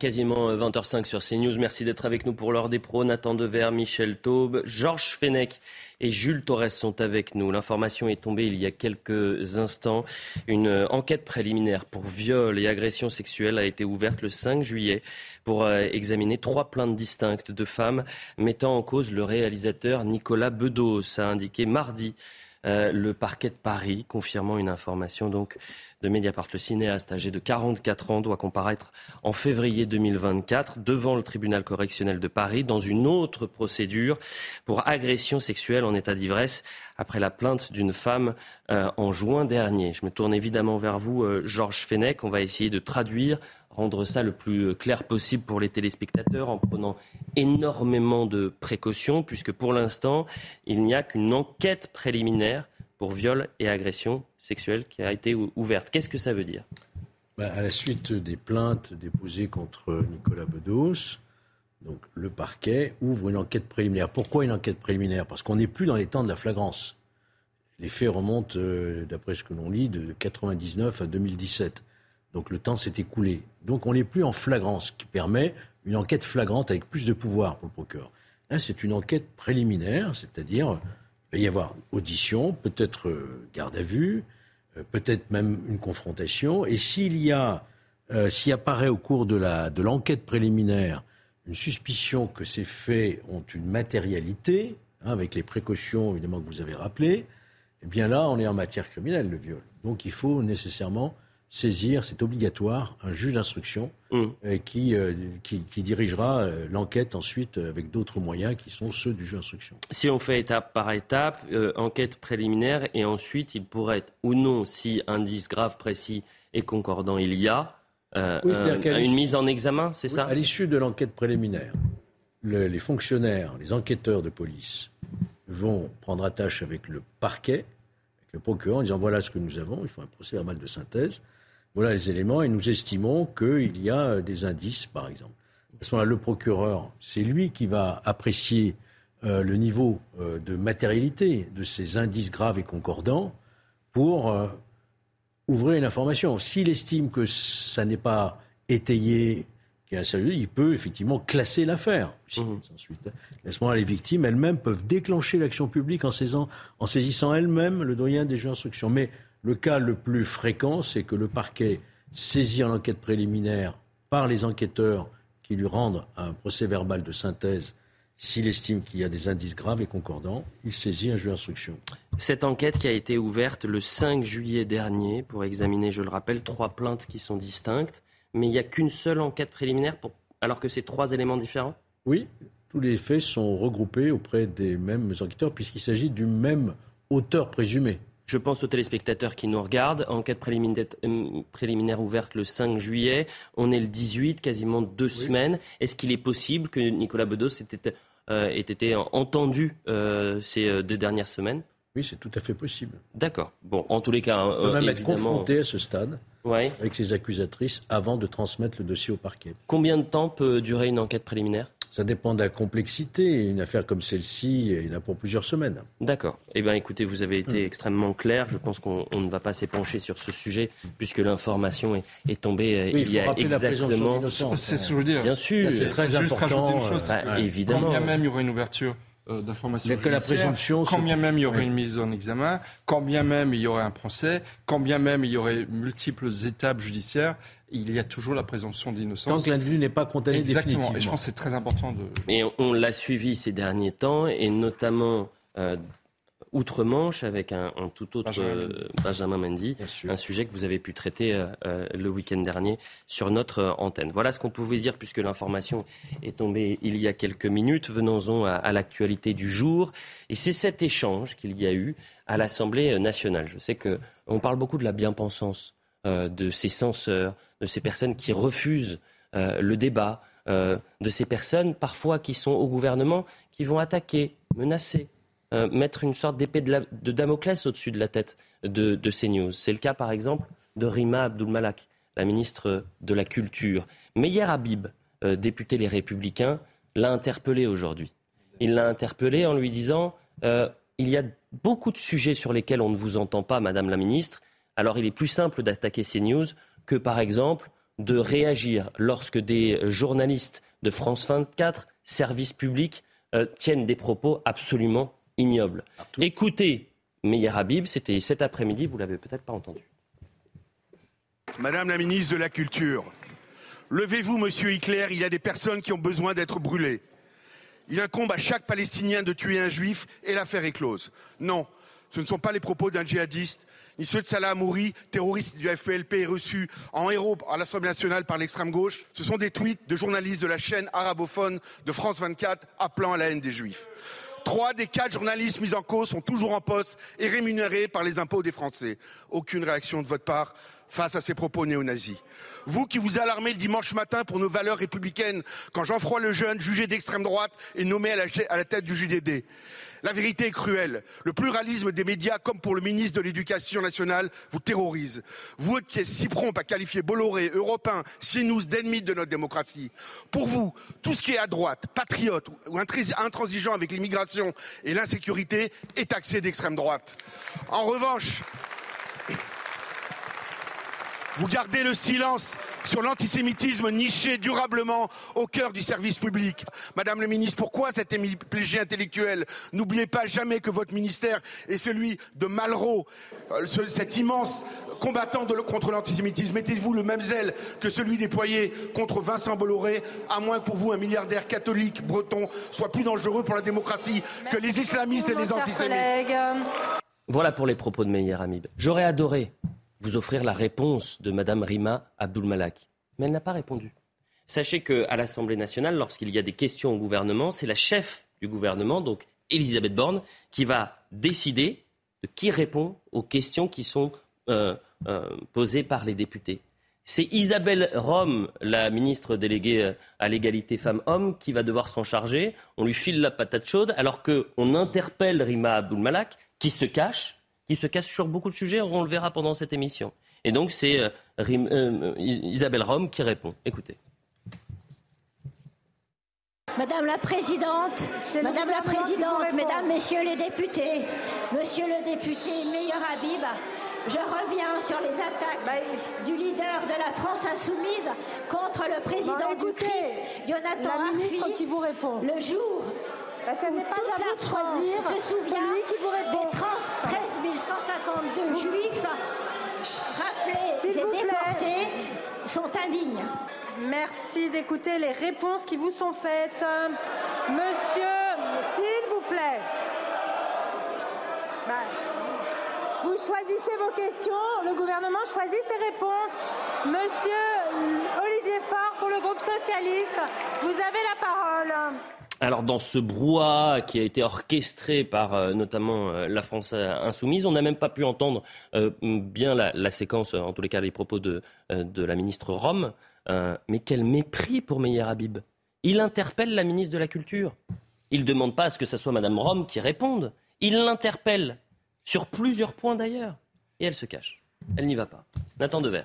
Quasiment 20h05 euh, sur CNews. Merci d'être avec nous pour l'heure des pros. Nathan Dever, Michel Taube, Georges Fenech et Jules Torres sont avec nous. L'information est tombée il y a quelques instants. Une euh, enquête préliminaire pour viol et agression sexuelle a été ouverte le 5 juillet pour euh, examiner trois plaintes distinctes de femmes mettant en cause le réalisateur Nicolas Bedos, a indiqué mardi le parquet de Paris, confirmant une information donc de Mediapart. Le cinéaste âgé de 44 ans doit comparaître en février 2024 devant le tribunal correctionnel de Paris dans une autre procédure pour agression sexuelle en état d'ivresse après la plainte d'une femme euh, en juin dernier. Je me tourne évidemment vers vous, euh, Georges Fenech. On va essayer de traduire rendre ça le plus euh, clair possible pour les téléspectateurs en prenant énormément de précautions, puisque pour l'instant, il n'y a qu'une enquête préliminaire pour viol et agression sexuelle qui a été ouverte. Qu'est-ce que ça veut dire? Ben, À la suite des plaintes déposées contre Nicolas Bedos, le parquet ouvre une enquête préliminaire. Pourquoi une enquête préliminaire? Parce qu'on n'est plus dans les temps de la flagrance. Les faits remontent, euh, d'après ce que l'on lit, de 1999 à 2017. Donc le temps s'est écoulé. Donc on n'est plus en flagrance, qui permet une enquête flagrante avec plus de pouvoir pour le procureur. C'est une enquête préliminaire, c'est-à-dire il va y avoir audition, peut-être euh, garde à vue, euh, peut-être même une confrontation. Et s'il y a, euh, s'il apparaît au cours de, la, l'enquête préliminaire une suspicion que ces faits ont une matérialité, hein, avec les précautions évidemment que vous avez rappelées, eh bien là, on est en matière criminelle, le viol. Donc il faut nécessairement saisir, c'est obligatoire, un juge d'instruction mmh. euh, euh, qui, qui, dirigera euh, l'enquête ensuite avec d'autres moyens qui sont ceux du juge d'instruction. Si on fait étape par étape, enquête préliminaire et ensuite il pourrait être ou non, si indice grave, précis et concordant il y a, une mise en examen, c'est ça À l'issue de l'enquête préliminaire, les fonctionnaires, les enquêteurs de police vont prendre attache avec le parquet, avec le procureur, en disant voilà ce que nous avons, il faut un procès verbal de synthèse. Voilà les éléments et nous estimons qu'il y a des indices, par exemple. À ce moment-là, le procureur, c'est lui qui va apprécier euh, le niveau euh, de matérialité de ces indices graves et concordants pour euh, ouvrir une information. S'il estime que ça n'est pas étayé, qu'il y a un sérieux, il peut effectivement classer l'affaire. Mmh. À ce moment-là, les victimes elles-mêmes peuvent déclencher l'action publique en saisissant, en saisissant elles-mêmes le doyen des jeux d'instruction. Mais le cas le plus fréquent, c'est que le parquet saisit en enquête préliminaire par les enquêteurs qui lui rendent un procès verbal de synthèse s'il estime qu'il y a des indices graves et concordants, il saisit un juge d'instruction. Cette enquête qui a été ouverte le 5 juillet dernier pour examiner, je le rappelle, trois plaintes qui sont distinctes, mais il n'y a qu'une seule enquête préliminaire alors que c'est trois éléments différents? Oui, tous les faits sont regroupés auprès des mêmes enquêteurs puisqu'il s'agit du même auteur présumé. Je pense aux téléspectateurs qui nous regardent. Enquête euh, préliminaire, ouverte le 5 juillet. On est le 18, quasiment deux semaines. Est-ce qu'il est possible que Nicolas Bedos ait été, euh, été entendu euh, ces deux dernières semaines? Oui, c'est tout à fait possible. D'accord. Bon, en tous les cas, on peut même être confronté à ce stade avec ses accusatrices avant de transmettre le dossier au parquet. Combien de temps peut durer une enquête préliminaire? Ça dépend de la complexité. Une affaire comme celle-ci, il y en a pour plusieurs semaines. D'accord. Eh bien, écoutez, vous avez été mm. extrêmement clair. Je pense qu'on ne va pas s'épancher sur ce sujet puisque l'information est, tombée euh, il, y a exactement. C'est ce que je veux dire. Bien sûr. C'est très important. Bah, évidemment. Quand bien même il y aurait une ouverture euh, d'information que la présomption, quand bien même il y aurait une mise en examen, quand bien même il y aurait un procès, quand bien même il y aurait multiples étapes judiciaires, il y a toujours la présomption d'innocence. Tant que l'individu n'est pas condamné Exactement. Et je pense que c'est très important de. Et on, l'a suivi ces derniers temps, et notamment euh, outre-Manche avec un, tout autre Benjamin, Mendy, euh, un sujet que vous avez pu traiter euh, le week-end dernier sur notre antenne. Voilà ce qu'on pouvait dire puisque l'information est tombée il y a quelques minutes. Venons-en à, à l'actualité du jour. Et c'est cet échange qu'il y a eu à l'Assemblée nationale. Je sais qu'on parle beaucoup de la bien-pensance de ces censeurs, de ces personnes qui refusent euh, le débat, euh, de ces personnes parfois qui sont au gouvernement, qui vont attaquer, menacer, euh, mettre une sorte d'épée de, Damoclès au-dessus de la tête de, ces news. C'est le cas par exemple de Rima Abdul-Malak, la ministre de la Culture. Meyer Habib, député Les Républicains, l'a interpellé aujourd'hui. Il l'a interpellé en lui disant il y a beaucoup de sujets sur lesquels on ne vous entend pas, Madame la ministre. Alors il est plus simple d'attaquer ces news que par exemple de réagir lorsque des journalistes de France 24, service public, euh, tiennent des propos absolument Écoutez Meyer Habib, c'était cet après-midi, vous l'avez peut-être pas entendu. Madame la ministre de la Culture, levez-vous, monsieur Hitler, il y a des personnes qui ont besoin d'être brûlées. Il incombe à chaque Palestinien de tuer un juif et l'affaire est close. Non, ce ne sont pas les propos d'un djihadiste, ni ceux de Salah Amouri, terroriste du FPLP reçu en héros à l'Assemblée nationale par l'extrême gauche. Ce sont des tweets de journalistes de la chaîne arabophone de France 24 appelant à la haine des juifs. Trois des quatre journalistes mis en cause sont toujours en poste et rémunérés par les impôts des Français. Aucune réaction de votre part face à ces propos néo-nazis. Vous qui vous alarmez le dimanche matin pour nos valeurs républicaines quand Jean-François Lejeune, jugé d'extrême droite, est nommé à la, tête du JDD. La vérité est cruelle. Le pluralisme des médias, comme pour le ministre de l'Éducation nationale, vous terrorise. Vous qui êtes si prompt à qualifier Bolloré, Européen, CNews d'ennemis de notre démocratie. Pour vous, tout ce qui est à droite, patriote ou intransigeant avec l'immigration et l'insécurité est taxé d'extrême droite. En revanche, vous gardez le silence sur l'antisémitisme niché durablement au cœur du service public. Madame le ministre, pourquoi cette hémiplégie intellectuelle N'oubliez pas jamais que votre ministère est celui de Malraux, euh, cet immense combattant contre l'antisémitisme. Mettez-vous le même zèle que celui déployé contre Vincent Bolloré, à moins que pour vous un milliardaire catholique breton soit plus dangereux pour la démocratie que les islamistes et les antisémites. Voilà pour les propos de Meyer Hamid. J'aurais adoré vous offrir la réponse de Mme Rima Abdulmalak. Mais elle n'a pas répondu. Sachez qu'à l'Assemblée nationale, lorsqu'il y a des questions au gouvernement, c'est la chef du gouvernement, donc Elisabeth Borne, qui va décider de qui répond aux questions qui sont euh, euh, posées par les députés. C'est Isabelle Rome, la ministre déléguée euh, à l'égalité femmes-hommes, qui va devoir s'en charger. On lui file la patate chaude, alors qu'on interpelle Rima Abdulmalak, qui se cache, qui se cache sur beaucoup de sujets. On le verra pendant cette émission. Et donc, c'est euh, euh, Isabelle Rome qui répond. Écoutez. Madame la Présidente, Madame la Présidente, Mesdames, Messieurs les députés, Monsieur le député Meilleur Habib, je reviens sur les attaques bah, du leader de la France insoumise contre le président bah, du CRIF, Jonathan Arfi, qui vous répond. le jour bah, ça n'est pas à la France se souvient qui vous répond. des 13 152 juifs rappelés et déportés sont indignes. Merci d'écouter les réponses qui vous sont faites. Monsieur, s'il vous plaît. Bah, vous choisissez vos questions, le gouvernement choisit ses réponses. Monsieur Olivier Faure pour le groupe socialiste, vous avez la parole. Alors dans ce brouhaha qui a été orchestré par euh, notamment euh, la France insoumise, on n'a même pas pu entendre euh, bien la, séquence, en tous les cas les propos de, de la ministre Rome. mais quel mépris pour Meyer Habib. Il interpelle la ministre de la Culture. Il ne demande pas à ce que ce soit Madame Rome qui réponde. Il l'interpelle, sur plusieurs points d'ailleurs. Et elle se cache. Elle n'y va pas. Nathan Dever.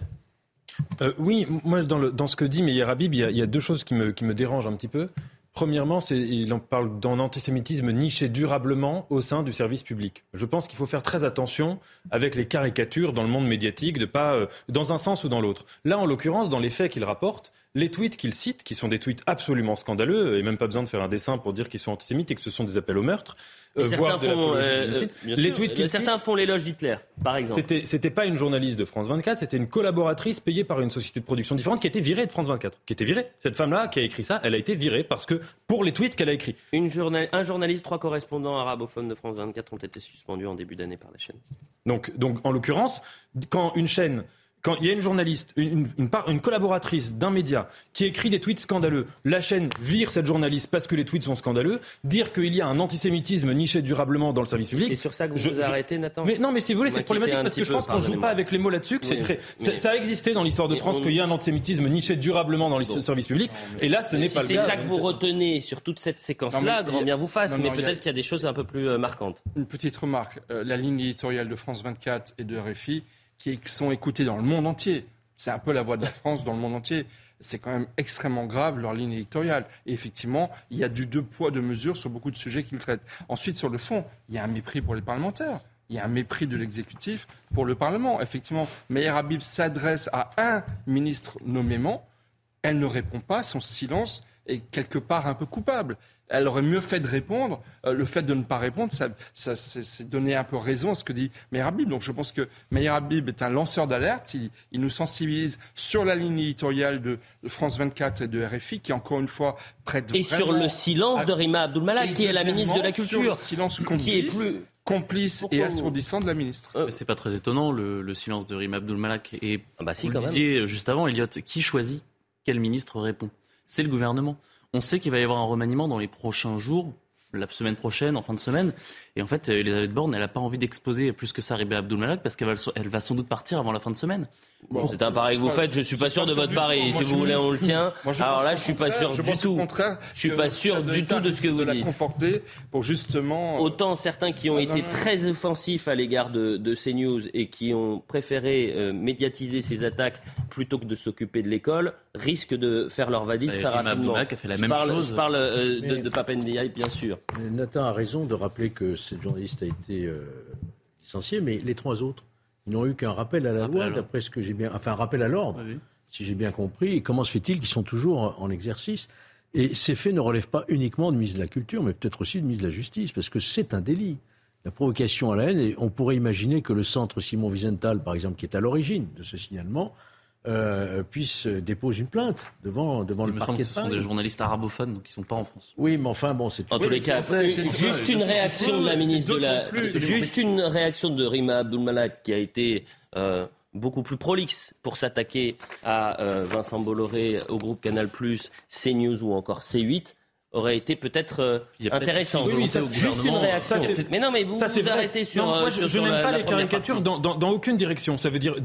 oui, moi dans, dans, ce que dit Meyer Habib, il y, a, deux choses qui me, qui me dérangent un petit peu. Premièrement, il en parle d'un antisémitisme niché durablement au sein du service public. Je pense qu'il faut faire très attention avec les caricatures dans le monde médiatique, de pas euh, dans un sens ou dans l'autre. Là, en l'occurrence, dans les faits qu'il rapporte, les tweets qu'il cite, qui sont des tweets absolument scandaleux, et même pas besoin de faire un dessin pour dire qu'ils sont antisémites et que ce sont des appels au meurtre, euh, certains, font, euh, les tweets certains font l'éloge d'Hitler, par exemple. C'était, c'était pas une journaliste de France 24, c'était une collaboratrice payée par une société de production différente qui a été virée de France 24. Qui était virée. Cette femme-là qui a écrit ça, elle a été virée parce que pour les tweets qu'elle a écrits. Une un journaliste, trois correspondants arabophones de France 24 ont été suspendus en début d'année par la chaîne. Donc, donc en l'occurrence, quand une chaîne quand il y a une journaliste, une, une, collaboratrice d'un média qui écrit des tweets scandaleux, la chaîne vire cette journaliste parce que les tweets sont scandaleux, dire qu'il y a un antisémitisme niché durablement dans le service public. C'est sur ça que vous je, vous arrêtez, Nathan mais Non, mais si vous voulez, c'est problématique parce que je pense qu'on joue pas avec les mots là-dessus, que c'est très. Ça, a existé dans l'histoire de France qu'il y a un antisémitisme niché durablement dans le service public, et là, ce n'est pas le cas. C'est ça que vous retenez sur toute cette séquence-là, grand bien vous fasse, mais peut-être qu'il y a des choses un peu plus euh, marquantes. Une petite remarque euh, la ligne éditoriale de France 24 et de RFI qui sont écoutés dans le monde entier. C'est un peu la voix de la France dans le monde entier. C'est quand même extrêmement grave leur ligne éditoriale. Et effectivement, il y a du deux poids, deux mesures sur beaucoup de sujets qu'ils traitent. Ensuite, sur le fond, il y a un mépris pour les parlementaires. il y a un mépris de l'exécutif pour le Parlement. Effectivement, Meyer Habib s'adresse à un ministre nommément, elle ne répond pas, son silence est quelque part un peu coupable elle aurait mieux fait de répondre. Euh, le fait de ne pas répondre, ça, ça c'est donner un peu raison à ce que dit Meir Habib. Donc je pense que Meir Habib est un lanceur d'alerte. Il, il, nous sensibilise sur la ligne éditoriale de, France 24 et de RFI, qui encore une fois prête Et sur le silence de Rima Abdulmalak, qui est la ministre de la Culture. Sur le silence complice, qui est plus complice et assourdissant de la ministre. Euh, c'est pas très étonnant le, silence de Rima Abdulmalak. Et ah bah si, vous quand disiez juste avant, Elliot, qui choisit Quel ministre répond? C'est le gouvernement. On sait qu'il va y avoir un remaniement dans les prochains jours, la semaine prochaine, en fin de semaine. Et en fait, Elisabeth Borne, elle n'a pas envie d'exposer plus que ça Ribé Abdul parce qu'elle va, elle va sans doute partir avant la fin de semaine. Bon, c'est un pari que vous faites. Je suis pas sûr de votre pari. Si vous voulez, on le tient. Alors là, je suis pas sûr du tout. Je suis pas sûr du tout de ce que vous dites. conforter pour justement. Euh, Autant certains qui ont été très offensifs à l'égard de, de CNews et qui ont préféré euh, médiatiser ces attaques plutôt que de s'occuper de l'école risquent de faire leur valise très rapidement. A fait la même chose. Je parle euh, de, de Papendiaï, bien sûr. Nathan a raison de rappeler que cette journaliste a été euh, licenciée, mais les trois autres, ils n'ont eu qu'un rappel à la loi, d'après ce que j'ai bien. Enfin, un rappel à l'ordre, si j'ai bien compris. Et comment se fait-il qu'ils sont toujours en exercice? Et ces faits ne relèvent pas uniquement de mise de la culture, mais peut-être aussi de mise de la justice, parce que c'est un délit. La provocation à la haine, et on pourrait imaginer que le centre Simon Wiesenthal, par exemple, qui est à l'origine de ce signalement, euh, puisse déposer une plainte devant, devant le parquet de Ce sont des journalistes arabophones, donc ils ne sont pas en France. Oui, mais enfin, bon, c'est... En tous les cas, juste une réaction de la ministre de la... Juste une réaction de Rima Abdulmalak qui a été... Euh, beaucoup plus prolixe pour s'attaquer à euh, Vincent Bolloré, au groupe Canal+, CNews ou encore C8 aurait été peut-être euh, intéressant. Oui, ça, juste une réaction. mais non, mais vous ça, vous arrêtez sur. Non, moi, euh, je, n'aime pas les caricatures dans, dans, dans, aucune direction. Ça veut dire.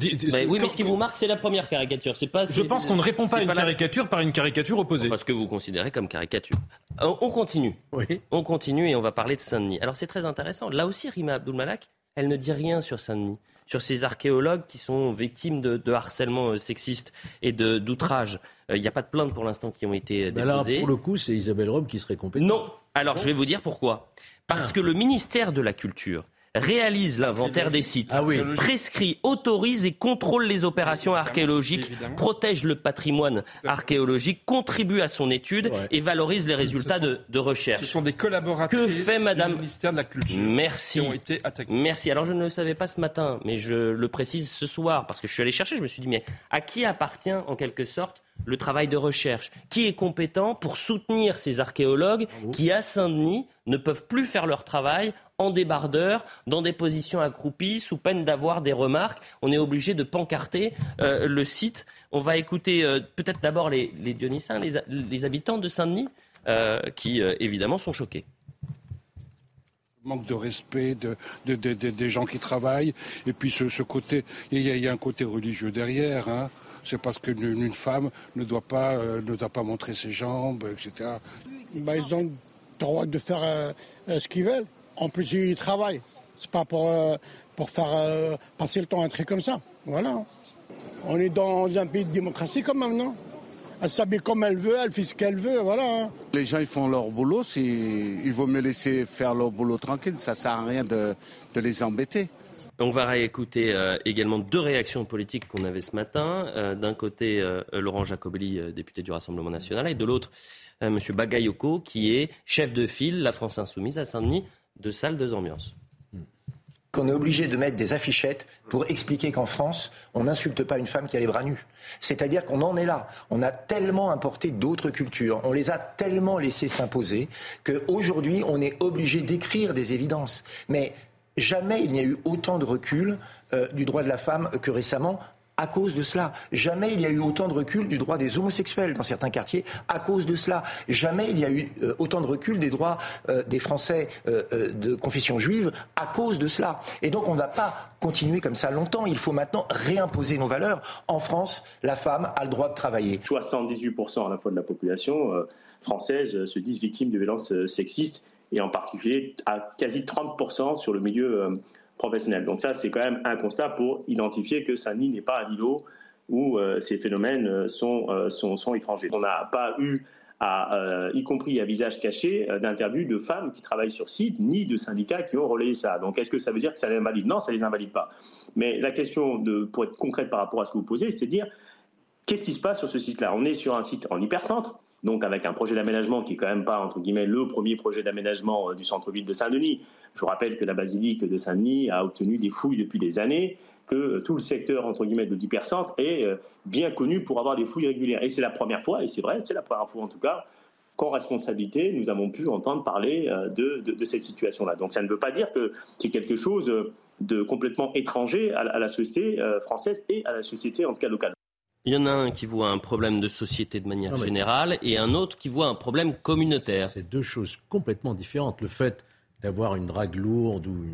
oui, mais ce qui vous marque, c'est la première caricature. C'est pas. Je pense qu'on ne répond pas à une caricature par une caricature opposée. Parce que vous considérez comme caricature. On, on continue. Oui. On continue et on va parler de Saint-Denis. Alors c'est très intéressant. Là aussi, Rima Abdulmalak, elle ne dit rien sur Saint-Denis sur ces archéologues qui sont victimes de, harcèlement euh, sexiste et d'outrage. Il n'y a pas de plaintes pour l'instant qui ont été déposées. Alors, pour le coup, c'est Isabelle Rome qui serait compétente. Non. Alors, je vais vous dire pourquoi. Parce ah. que le ministère de la Culture réalise l'inventaire des sites, ah prescrit, autorise et contrôle les opérations archéologiques, protège le patrimoine archéologique, contribue à son étude et valorise les résultats de, recherche. Ce sont des collaborateurs que fait Madame... du ministère de la Culture Merci. qui ont été attaqués. Merci. Alors je ne le savais pas ce matin, mais je le précise ce soir parce que je suis allé chercher. Je me suis dit mais à qui appartient en quelque sorte le travail de recherche. Qui est compétent pour soutenir ces archéologues qui, à Saint-Denis, ne peuvent plus faire leur travail en débardeur, dans des positions accroupies, sous peine d'avoir des remarques. On est obligé de pancarter euh, le site. On va écouter euh, peut-être d'abord les, les Dionysiens, les, habitants de Saint-Denis, euh, qui évidemment sont choqués manque de respect de, des gens qui travaillent. Et puis ce, côté, il y, a un côté religieux derrière. Hein c'est parce qu'une femme ne doit pas euh, ne doit pas montrer ses jambes, etc. Bah, ils ont le droit de faire euh, euh, ce qu'ils veulent. En plus, ils travaillent. C'est pas pour faire passer le temps un truc comme ça. Voilà. On est dans un pays de démocratie quand même, non? Elle s'habille comme elle veut, elle fait ce qu'elle veut, voilà. Les gens, ils font leur boulot. Il vaut mieux laisser faire leur boulot tranquille. Ça sert à rien de, de les embêter. On va réécouter euh, également deux réactions politiques qu'on avait ce matin. Euh, d'un côté, euh, Laurent Jacobelli, député du Rassemblement national, et de l'autre, M. Bagayoko, qui est chef de file, la France insoumise à Saint-Denis, de salle de ambiance qu'on est obligé de mettre des affichettes pour expliquer qu'en France, on n'insulte pas une femme qui a les bras nus. C'est-à-dire qu'on en est là. On a tellement importé d'autres cultures, on les a tellement laissés s'imposer qu'aujourd'hui, on est obligé d'écrire des évidences. Mais Jamais il n'y a eu autant de recul euh, du droit de la femme que récemment à cause de cela. Jamais il y a eu autant de recul du droit des homosexuels dans certains quartiers à cause de cela. Jamais il y a eu euh, autant de recul des droits euh, des Français de confession juive à cause de cela. Et donc on ne va pas continuer comme ça longtemps. Il faut maintenant réimposer nos valeurs. En France, la femme a le droit de travailler. 78% à la fois de la population française se disent victimes de violences sexistes et en particulier à quasi 30% sur le milieu euh. Donc ça, c'est quand même un constat pour identifier que Saint-Denis n'est pas un îlot où euh, ces phénomènes euh, sont, sont, sont, étrangers. On n'a pas eu y compris à visage caché, d'interviews de femmes qui travaillent sur site, ni de syndicats qui ont relayé ça. Donc est-ce que ça veut dire que ça les invalide? Non, ça les invalide pas. Mais la question, pour être concrète par rapport à ce que vous posez, c'est de dire qu'est-ce qui se passe sur ce site-là? On est sur un site en hypercentre, donc avec un projet d'aménagement qui est quand même pas, entre guillemets, le premier projet d'aménagement euh, du centre-ville de Saint-Denis. Je vous rappelle que la basilique de Saint-Denis a obtenu des fouilles depuis des années, que euh, tout le secteur, entre guillemets, de l'hypercentre est euh, bien connu pour avoir des fouilles régulières. Et c'est la première fois, et c'est vrai, c'est la première fois en tout cas, qu'en responsabilité, nous avons pu entendre parler de, de, cette situation-là. Donc ça ne veut pas dire que c'est quelque chose de complètement étranger à la société française et à la société, en tout cas locale. Il y en a un qui voit un problème de société de manière générale et un autre qui voit un problème communautaire. C'est deux choses complètement différentes. Le fait d'avoir une drague lourde ou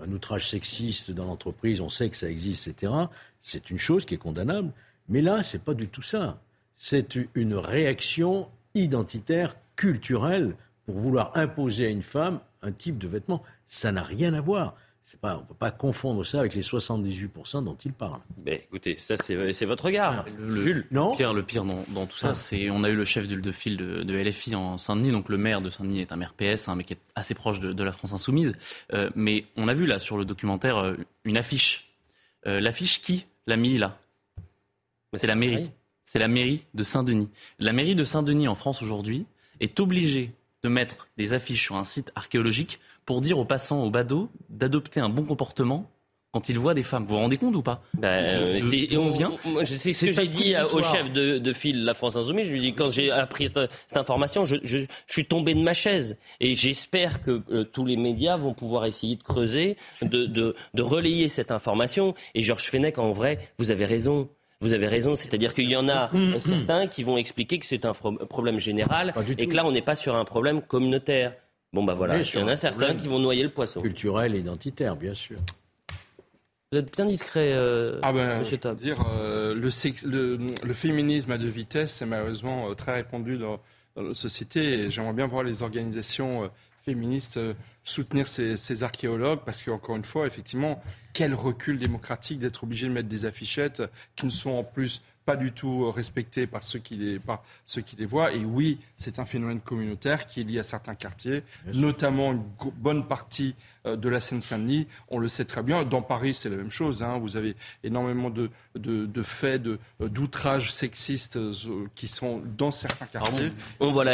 un outrage sexiste dans l'entreprise, on sait que ça existe, etc. C'est une chose qui est condamnable. Mais là, c'est pas du tout ça. C'est une réaction identitaire, culturelle, pour vouloir imposer à une femme un type de vêtement. Ça n'a rien à voir on ne peut pas confondre ça avec les 78% dont il parle. Mais écoutez, ça c'est votre regard. Le, Jules, non Pierre, le pire dans, tout ça, ah. c'est on a eu le chef de, de file de, LFI en Saint-Denis, donc le maire de Saint-Denis est un maire PS, un mec qui est assez proche de, la France insoumise. Euh, mais on a vu là sur le documentaire euh, une affiche. Euh, l'affiche qui l'a mis là? C'est la mairie. C'est la mairie de Saint-Denis. La mairie de Saint-Denis en France aujourd'hui est obligée de mettre des affiches sur un site archéologique pour dire aux passants, aux badauds, d'adopter un bon comportement quand ils voient des femmes. Vous vous rendez compte ou pas ben, et on vient. sais ce que j'ai dit au chef de, de file La France Insoumise. Je lui dis quand j'ai appris cette, information, je, je, suis tombé de ma chaise et j'espère que euh, tous les médias vont pouvoir essayer de creuser, de, de, de relayer cette information. Et Georges Fenech, en vrai, vous avez raison. Vous avez raison, c'est-à-dire qu'il y en a certains qui vont expliquer que c'est un problème général et que là, on n'est pas sur un problème communautaire. Bon, bah voilà, il y en a certains qui vont noyer le poisson. Culturel et identitaire, bien sûr. Vous êtes bien discret, euh, ah ben, Monsieur Top. Dire, euh, le, le, féminisme à deux vitesses est malheureusement euh, très répandu dans, dans, notre société et j'aimerais bien voir les organisations féministes soutenir ces, ces, archéologues parce qu'encore une fois, effectivement, quel recul démocratique d'être obligé de mettre des affichettes qui ne sont en plus pas du tout respectés par ceux qui les, par ceux qui les voient. Et oui, c'est un phénomène communautaire qui est lié à certains quartiers, notamment une bonne partie de la Seine-Saint-Denis. On le sait très bien. Dans Paris, c'est la même chose. Hein. Vous avez énormément de, de, de faits d'outrages sexistes euh, qui sont dans certains quartiers. on voit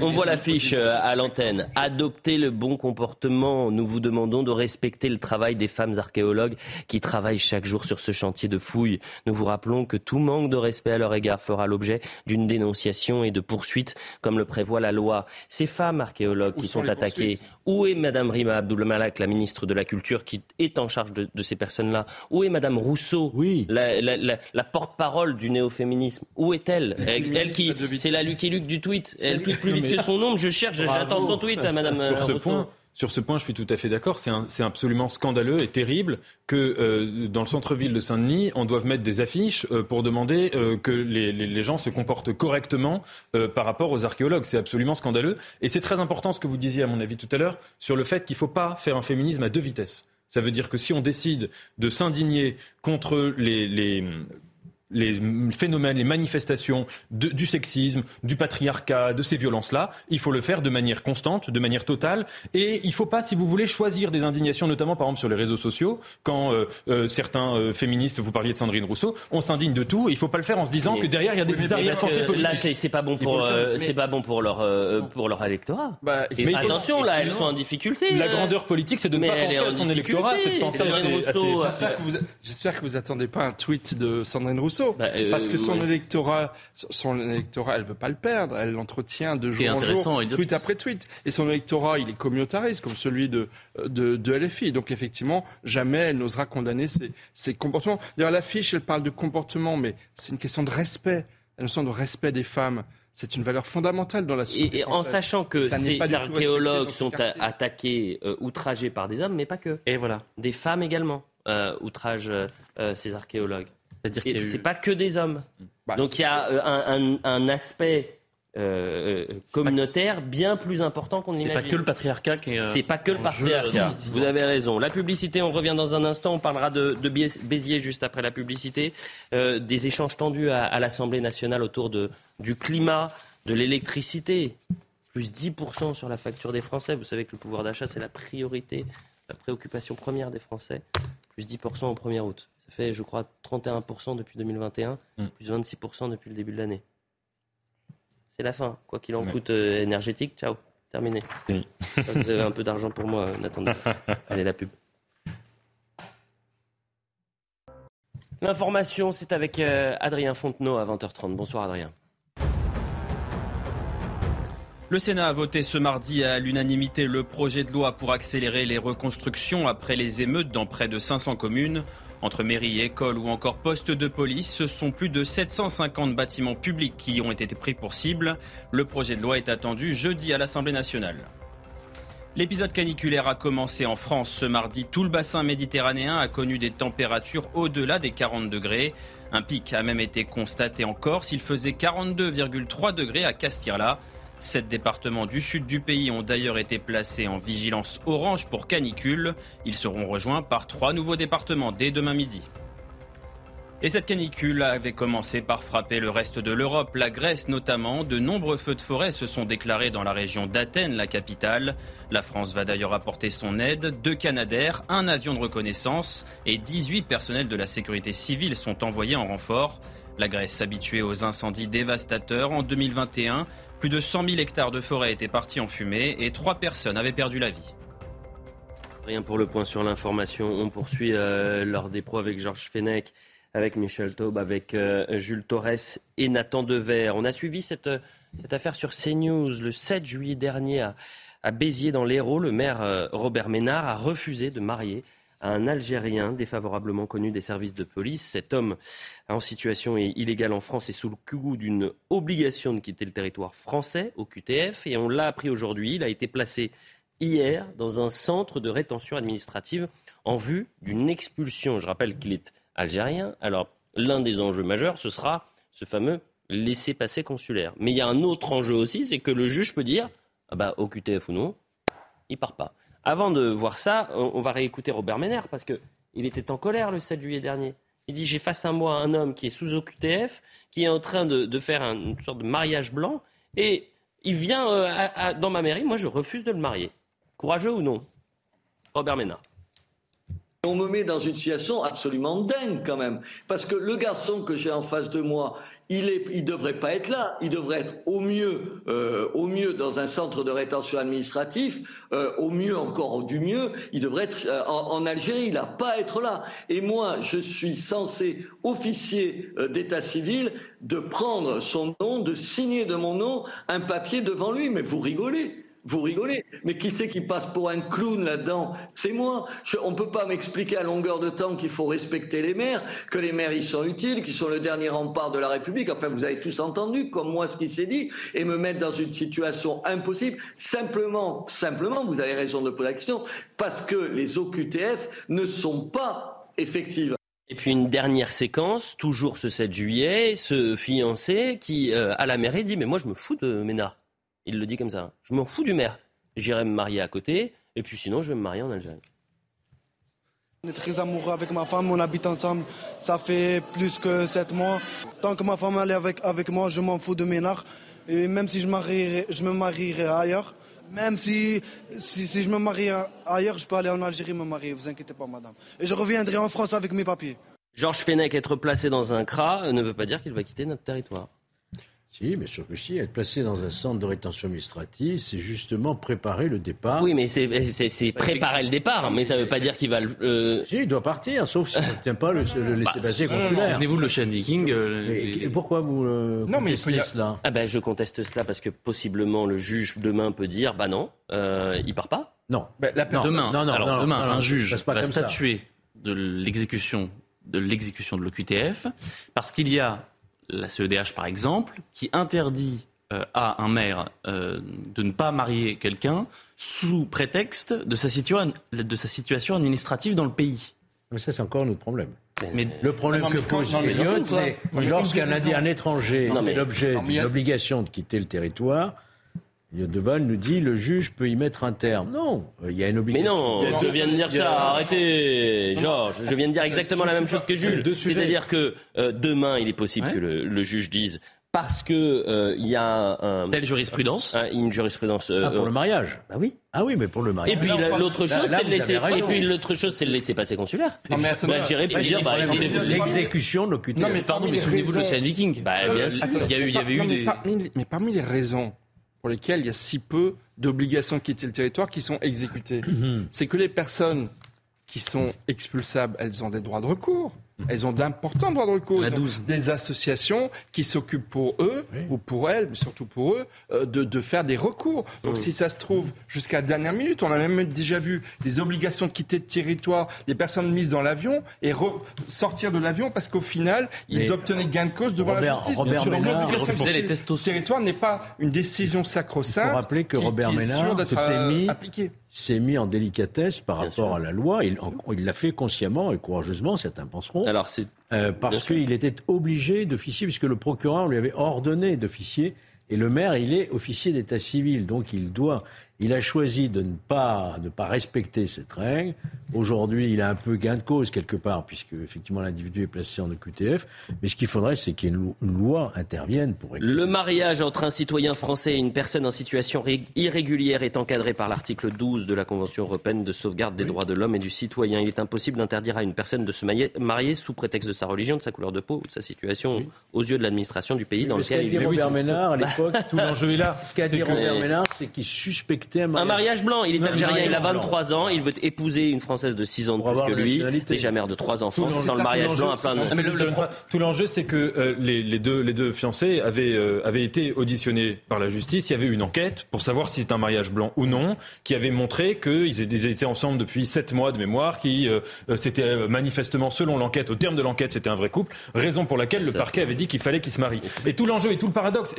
on voit l'affiche euh, à l'antenne. Adoptez le bon comportement. Nous vous demandons de respecter le travail des femmes archéologues qui travaillent chaque jour sur ce chantier de fouilles. Nous vous rappelons que tout manque de respect à leur égard fera l'objet d'une dénonciation et de poursuites, comme le prévoit la loi. Ces femmes archéologues qui sont, attaquées, où est Madame Rima Abdul La ministre de la Culture, qui est en charge de, ces personnes-là Où est Madame Rousseau, oui. la, porte-parole du néo-féminisme? Où est-elle elle, qui, c'est la Lucky Luke du tweet. Elle tweet plus vite que son nom. Je cherche, j'attends son tweet à Madame Rousseau. Sur ce point, je suis tout à fait d'accord. C'est absolument scandaleux et terrible que euh, dans le centre-ville de Saint-Denis, on doive mettre des affiches euh, pour demander euh, que les, les, gens se comportent correctement par rapport aux archéologues. C'est absolument scandaleux. Et c'est très important ce que vous disiez, à mon avis, tout à l'heure, sur le fait qu'il ne faut pas faire un féminisme à deux vitesses. Ça veut dire que si on décide de s'indigner contre les, les les phénomènes, les manifestations du sexisme, du patriarcat, de ces violences-là, il faut le faire de manière constante, de manière totale. Et il ne faut pas, si vous voulez, choisir des indignations, notamment par exemple sur les réseaux sociaux, quand euh, euh, certains euh, féministes, vous parliez de Sandrine Rousseau, on s'indigne de tout. il ne faut pas le faire en se disant que derrière il y a des arrière-pensées politiques. Là, c'est pas bon pour, c'est pas bon pour leur pour leur électorat. Bah, mais attention, là, elles sont en difficulté. La grandeur politique, c'est de ne pas penser à son électorat, c'est de penser à. J'espère que vous attendez pas un tweet de Sandrine Rousseau. Bah, euh, Parce que son électorat, son électorat, elle veut pas le perdre. Elle l'entretient de jour en jour, tweet après tweet. Et son électorat, il est communautariste, comme celui de, de, de LFI. Donc effectivement, jamais elle n'osera condamner ses, ses comportements. D'ailleurs, l'affiche, elle parle de comportement, mais c'est une question de respect. Une notion de respect des femmes. C'est une valeur fondamentale dans la société. Et, en sachant que ces archéologues sont attaqués, euh, outragés par des hommes, mais pas que. Et voilà. Des femmes également euh, outragent ces archéologues. C'est-à-dire que c'est pas que des hommes. Bah, Donc il y a euh, un, aspect euh, communautaire bien plus important qu'on imagine. C'est pas que le patriarcat qui est. Euh, c'est pas que le patriarcat. Vous avez raison. La publicité, on revient dans un instant. On parlera de, de Béziers juste après la publicité. des échanges tendus à, à l'Assemblée nationale autour de, du climat. de l'électricité, plus 10% sur la facture des Français. Vous savez que le pouvoir d'achat, c'est la priorité, la préoccupation première des Français. Plus 10% au 1er août. Ça fait, je crois, 31% depuis 2021, Mm. plus 26% depuis le début de l'année. C'est la fin, quoi qu'il en coûte euh, énergétique. Ciao, terminé. Oui. Vous avez un peu d'argent pour moi, euh, Nathan. Dever. Allez, la pub. L'information, c'est avec euh, Adrien Fontenot à 20h30. Bonsoir Adrien. Le Sénat a voté ce mardi à l'unanimité le projet de loi pour accélérer les reconstructions après les émeutes dans près de 500 communes. Entre mairies, écoles ou encore postes de police, ce sont plus de 750 bâtiments publics qui ont été pris pour cible. Le projet de loi est attendu jeudi à l'Assemblée nationale. L'épisode caniculaire a commencé en France ce mardi. Tout le bassin méditerranéen a connu des températures au-delà des 40 degrés. Un pic a même été constaté en Corse. Il faisait 42,3 degrés à Castirla. Sept départements du sud du pays ont d'ailleurs été placés en vigilance orange pour canicule. Ils seront rejoints par trois nouveaux départements dès demain midi. Et cette canicule avait commencé par frapper le reste de l'Europe, la Grèce notamment. De nombreux feux de forêt se sont déclarés dans la région d'Athènes, la capitale. La France va d'ailleurs apporter son aide. Deux Canadaires, un avion de reconnaissance et 18 personnels de la sécurité civile sont envoyés en renfort. La Grèce s'habituait aux incendies dévastateurs. En 2021, plus de 100 000 hectares de forêt étaient partis en fumée et trois personnes avaient perdu la vie. Rien pour le point sur l'information. On poursuit euh, lors des pros avec Georges Fenech, avec Michel Taube, avec euh, Jules Torres et Nathan Dever. On a suivi cette, cette affaire sur CNews le 7 juillet dernier à, à Béziers dans l'Hérault. Le maire euh, Robert Ménard a refusé de marier un Algérien défavorablement connu des services de police. Cet homme en situation illégale en France est sous le coup d'une obligation de quitter le territoire français au QTF et on l'a appris aujourd'hui. Il a été placé hier dans un centre de rétention administrative en vue d'une expulsion. Je rappelle qu'il est algérien. Alors l'un des enjeux majeurs, ce sera ce fameux laisser-passer consulaire. Mais il y a un autre enjeu aussi, c'est que le juge peut dire, ah bah, au QTF ou non, il part pas. Avant de voir ça, on va réécouter Robert Ménard parce qu'il était en colère le 7 juillet dernier. Il dit J'ai face à moi un homme qui est sous OQTF, qui est en train de, faire un, une sorte de mariage blanc, et il vient euh, dans ma mairie. Moi, je refuse de le marier. Courageux ou non? Robert Ménard. On me met dans une situation absolument dingue quand même. Parce que le garçon que j'ai en face de moi, il ne devrait pas être là. Il devrait être au mieux, euh, dans un centre de rétention administratif, euh, au mieux encore du mieux, il devrait être euh, en, Algérie. Il n'a pas être là. Et moi, je suis censé, officier d'état civil, de prendre son nom, de signer de mon nom un papier devant lui. Mais vous rigolez. Vous rigolez, mais qui c'est qui passe pour un clown là-dedans C'est moi. On ne peut pas m'expliquer à longueur de temps qu'il faut respecter les maires, que les maires ils sont utiles, qu'ils sont le dernier rempart de la République. Enfin, vous avez tous entendu, comme moi, ce qui s'est dit, et me mettre dans une situation impossible. Simplement, simplement, vous avez raison de poser la question, parce que les OQTF ne sont pas effectives. Et puis une dernière séquence, toujours ce 7 juillet, ce fiancé qui, euh, à la mairie, dit Mais moi, je me fous de Ménard. Il le dit comme ça. Je m'en fous du maire. J'irai me marier à côté, et puis sinon, je vais me marier en Algérie. On est très amoureux avec ma femme, on habite ensemble, ça fait plus que sept mois. Tant que ma femme est avec, avec moi, je m'en fous de Ménard. Et même si je, marierai, je me marierai ailleurs, même si, si, si, je me marie ailleurs, je peux aller en Algérie me marier, vous inquiétez pas, madame. Et je reviendrai en France avec mes papiers. Georges Fenech, être placé dans un CRA ne veut pas dire qu'il va quitter notre territoire. Si, bien sûr que si. Être placé dans un centre de rétention administrative, c'est justement préparer le départ. Oui, mais c'est préparer le départ, mais ça ne veut pas dire qu'il va. Euh... Si, il doit partir, sauf s'il n'obtient pas le, le laisser-passer bah, consulaire. Souvenez-vous de l'Ocean Viking. Euh, pourquoi vous euh, non, contestez mais cela ah ben, Je conteste cela parce que possiblement le juge demain peut dire bah non, euh, il part pas. Non. Bah, la non. Demain, non, non, alors, non, demain un juge va statuer de l'exécution de l'exécution de l'OQTF parce qu'il y a la CEDH par exemple, qui interdit euh, à un maire euh, de ne pas marier quelqu'un sous prétexte de sa, de sa, situation administrative dans le pays. Mais ça, c'est encore notre problème. Mais le problème non, que pose Elliot, c'est lorsqu'un un étranger fait l'objet d'une obligation de quitter le territoire, Deval nous dit le juge peut y mettre un terme. Non, il y a une obligation. Mais non, je viens de dire ça. Arrêtez, Georges. Je viens de dire exactement la même chose que Jules. C'est-à-dire que euh, demain, il est possible ouais. que le, le, juge dise parce que euh, il y a un, telle jurisprudence, une jurisprudence ah, pour le mariage. Bah oui. Ah oui, mais pour le mariage. Et puis l'autre chose, c'est le laisser. Et puis l'autre chose, c'est laisser passer consulaire. Non mais attendez, L'Algérie peut dire bah, l'exécution de l'OQTF. Non mais pardon, mais souvenez-vous de l'Océan Viking. Bah, bien sûr. Il y a eu, il y avait eu des. Mais parmi les raisons pour lesquelles il y a si peu d'obligations de quitter le territoire qui sont exécutées, c'est que les personnes qui sont expulsables, elles ont des droits de recours. Elles ont d'importants droits de recours. Elles ont des associations qui s'occupent pour eux, ou pour elles, mais surtout pour eux, euh, de, de faire des recours. Donc si ça se trouve, jusqu'à la dernière minute, on a même déjà vu des obligations de quitter le territoire, des personnes mises dans l'avion et sortir de l'avion parce qu'au final, ils obtenaient gain de cause devant Robert, la justice. Robert Sur Ménard, de les tests territoire n'est pas une décision sacro-sainte. Il faut rappeler que qui- Robert qui Ménard s'est euh, mis, appliquée. S'est mis en délicatesse par rapport à la loi. Il l'a fait consciemment et courageusement, certains penseront. Alors c'est Euh, parce qu'il était obligé d'officier, puisque le procureur lui avait ordonné d'officier, et le maire, il est officier d'état civil, donc il doit, il a choisi de ne pas, de pas respecter cette règle. Aujourd'hui, il a un peu gain de cause quelque part, puisque effectivement l'individu est placé en OQTF. Mais ce qu'il faudrait, c'est qu'il y ait une, lo- une loi intervienne pour régler Le mariage entre un citoyen français et une personne en situation ré- irrégulière est encadré par l'article 12 de la Convention européenne de sauvegarde des droits de l'homme et du citoyen. Il est impossible d'interdire à une personne de se marier, sous prétexte de sa religion, de sa couleur de peau ou de sa situation aux yeux de l'administration du pays dans Mais ce qu'a lequel dit il vit. Robert Ménard à l'époque, Tout l'enjeu est là. ce qu'a dit Robert Ménard, c'est qu'il suspectait un Un mariage blanc, il est algérien, il a mariage 23 ans, il veut épouser une française de 6 ans de plus avoir que lui, déjà mère de 3 enfants, Tout sans le mariage tout blanc à plein de... Ah, mais le- le- tout l'enjeu, c'est que euh, les, les deux, les deux fiancés avaient, euh, avaient été auditionnés par la justice. Il y avait une enquête pour savoir si c'était un mariage blanc ou non, qui avait montré qu'ils étaient, ensemble depuis sept mois de mémoire, qui euh, c'était manifestement, selon l'enquête, au terme de l'enquête, c'était un vrai couple. Raison pour laquelle le parquet avait dit qu'il fallait qu'ils se marient. Et tout l'enjeu et tout le paradoxe,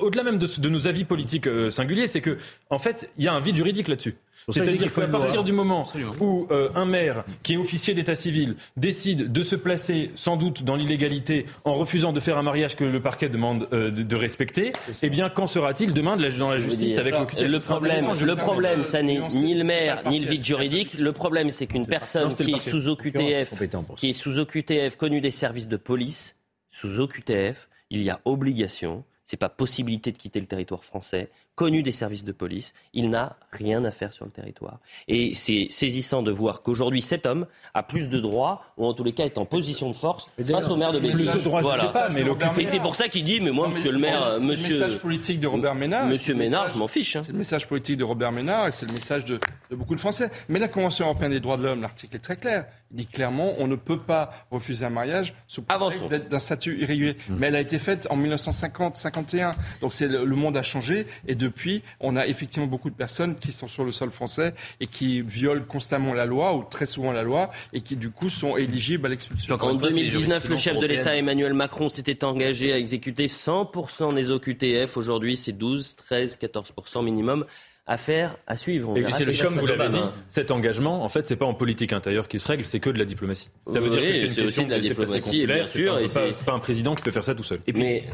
au-delà même de, de nos avis politiques euh, singuliers, c'est que, en fait, il y a un vide juridique là-dessus. C'est-à-dire qu'à partir du moment Absolument. où euh, un maire qui est officier d'état civil décide de se placer sans doute dans l'illégalité en refusant de faire un mariage que le parquet demande euh, de, de respecter, eh bien qu'en sera-il demain de la- dans la justice avec alors, l'OQTF le problème, le problème, ça n'est ni le c'est maire ni le vide juridique. Le problème, c'est qu'une personne est sous OQTF, qui est sous OQTF, connue des services de police, sous OQTF, il y a obligation. C'est pas possibilité de quitter le territoire français, connu des services de police, il n'a rien à faire sur le territoire. Et c'est saisissant de voir qu'aujourd'hui, cet homme a plus de droits, ou en tous les cas est en position de force, face au maire de plus Béziers. de droits, je Voilà. sais pas, mais l'OQTF Et c'est pour ça qu'il dit, mais moi, Non, mais monsieur le maire, monsieur... le message politique de Robert Ménard. Monsieur Ménard, message- je m'en fiche. hein. C'est le message politique de Robert Ménard et c'est le message de, de beaucoup de Français. Mais la Convention européenne des droits de l'homme, l'article est très clair. Il dit clairement on ne peut pas refuser un mariage sous prétexte d'être d'un statut irrégulier. Mais elle a été faite en 1950-51. Donc c'est le, le monde a changé et depuis, on a effectivement beaucoup de personnes qui sont sur le sol français et qui violent constamment la loi ou très souvent la loi et qui du coup sont éligibles à l'expulsion. En 2019, le chef de l'État Emmanuel Macron s'était engagé à exécuter 100% des OQTF. Aujourd'hui, c'est 12, 13, 14% minimum. Affaire à suivre. Et verra c'est ce le se vous l'avez dit, demain. cet engagement, en fait, c'est pas en politique intérieure qui se règle, c'est que de la diplomatie. Ça veut dire que c'est une question de la diplomatie, bien sûr, c'est pas- pas un président qui peut faire ça tout seul. Mais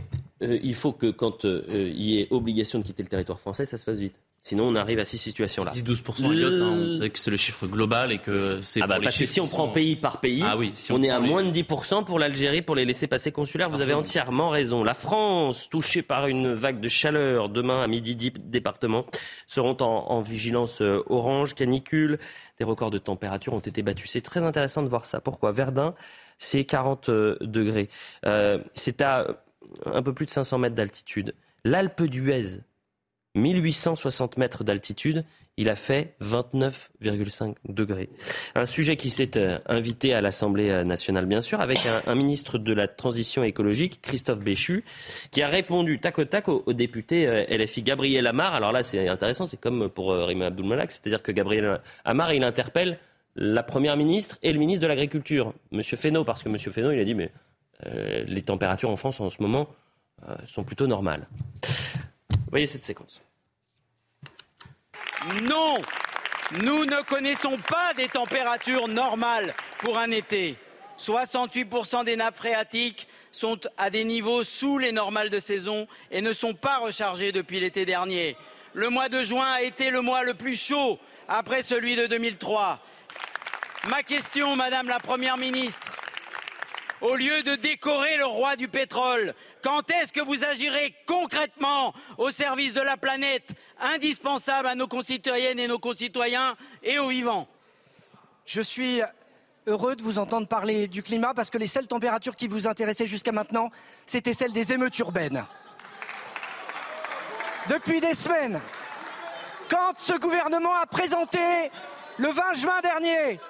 euh, il faut que quand euh, il y ait obligation de quitter le territoire français, ça se fasse vite. Sinon, on arrive à ces situations-là. 10-12% Elliott, hein, on sait que c'est le chiffre global et que c'est Ah bah parce que si on prend sont- pays par pays, Ah oui, si on, on est à les- moins de 10% pour l'Algérie pour les laisser passer consulaires. Vous avez entièrement raison. La France, touchée par une vague de chaleur, demain à midi, 10 départements seront en, en vigilance euh, orange, canicule. Des records de température ont été battus. C'est très intéressant de voir ça. Pourquoi? Verdun, c'est 40 euh, degrés. Euh, c'est à un peu plus de 500 mètres d'altitude. L'Alpe d'Huez, 1860 mètres d'altitude, il a fait 29,5 degrés. Un sujet qui s'est euh, invité à l'Assemblée euh, nationale, bien sûr, avec un, un ministre de la Transition écologique, Christophe Béchu, qui a répondu tac au tac au, au député euh, LFI Gabriel Amar. Alors là, c'est intéressant, c'est comme pour Rima Abdulmalak, c'est-à-dire que Gabriel Amar, il interpelle la Première ministre et le ministre de l'Agriculture, Monsieur Fesneau, parce que Monsieur Fesneau, il a dit, mais euh, les températures en France en ce moment euh, sont plutôt normales. Voyez cette séquence. Non, nous ne connaissons pas des températures normales pour un été. 68% des nappes phréatiques sont à des niveaux sous les normales de saison et ne sont pas rechargées depuis l'été dernier. Le mois de juin a été le mois le plus chaud après celui de 2003. Ma question, Madame la Première ministre, au lieu de décorer le roi du pétrole Quand est-ce que vous agirez concrètement au service de la planète, indispensable à nos concitoyennes et nos concitoyens et aux vivants? Je suis heureux de vous entendre parler du climat parce que les seules températures qui vous intéressaient jusqu'à maintenant, c'était celles des émeutes urbaines. Depuis des semaines, quand ce gouvernement a présenté le 20 juin dernier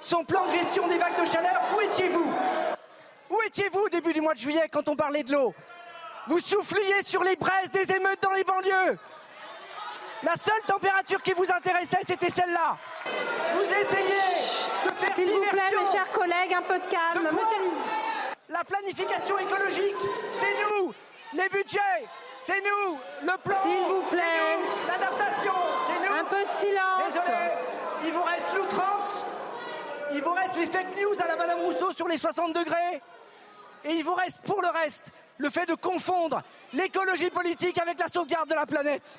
son plan de gestion des vagues de chaleur, où étiez-vous? Où étiez-vous au début du mois de juillet quand on parlait de l'eau? Vous souffliez sur les braises des émeutes dans les banlieues. La seule température qui vous intéressait, c'était celle-là. Vous essayez de faire S'il vous plaît, mes chers collègues, un peu de calme. De La planification écologique, c'est nous. Les budgets, c'est nous. Le plan, S'il vous plaît. L'adaptation, c'est nous. Un peu de silence. Désolé. Il vous reste l'outrance. Il vous reste les fake news à la Madame Rousseau sur les 60 degrés. Et il vous reste, pour le reste, le fait de confondre l'écologie politique avec la sauvegarde de la planète.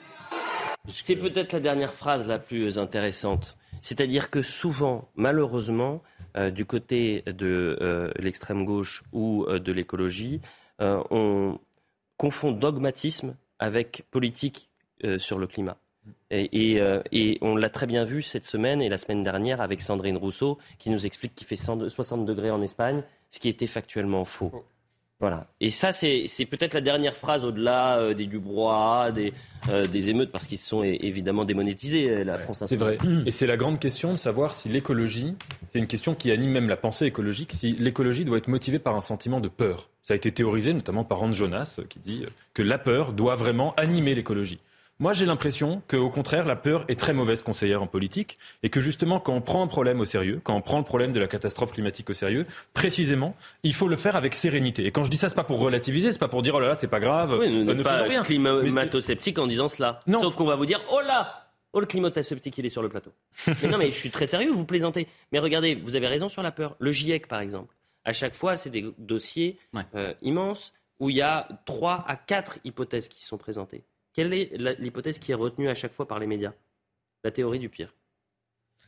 C'est peut-être la dernière phrase la plus intéressante. C'est-à-dire que souvent, malheureusement, euh, du côté de euh, l'extrême gauche ou euh, de l'écologie, on confond dogmatisme avec politique sur le climat. Et, et, on l'a très bien vu cette semaine et la semaine dernière avec Sandrine Rousseau, qui nous explique qu'il fait 60 degrés en Espagne, ce qui était factuellement faux. Voilà. Et ça, c'est peut-être la dernière phrase au-delà euh, des Dubrois, des, euh, des émeutes, parce qu'ils sont évidemment démonétisés, euh, la France C'est vrai. Et c'est la grande question de savoir si l'écologie, c'est une question qui anime même la pensée écologique, si l'écologie doit être motivée par un sentiment de peur. Ça a été théorisé notamment par Hans Jonas, qui dit que la peur doit vraiment animer l'écologie. Moi, j'ai l'impression qu'au contraire, la peur est très mauvaise conseillère en politique et que justement, quand on prend un problème au sérieux, quand on prend le problème de la catastrophe climatique au sérieux, précisément, il faut le faire avec sérénité. Et quand je dis ça, c'est pas pour relativiser, c'est pas pour dire oh là là, c'est pas grave, oui, nous euh, ne pas rien. climato-sceptique en disant cela. Non. Sauf qu'on va vous dire oh là, oh le climato-sceptique, il est sur le plateau. mais non, mais je suis très sérieux, vous plaisantez. Mais regardez, vous avez raison sur la peur. Le GIEC, par exemple, à chaque fois, c'est des dossiers euh, immenses où il y a trois à quatre hypothèses qui sont présentées. Quelle est l'hypothèse qui est retenue à chaque fois par les médias? La théorie du pire.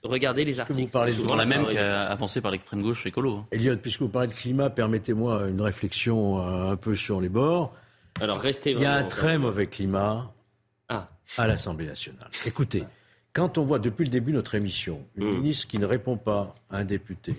Regardez les articles. C'est souvent la même avancée par l'extrême gauche écolo. Hein. Elliot, puisque vous parlez de climat, permettez-moi une réflexion euh, un peu sur les bords. Alors restez Il y a un très mauvais climat ah. à l'Assemblée nationale. Écoutez, quand on voit depuis le début de notre émission une hmm. ministre qui ne répond pas à un député,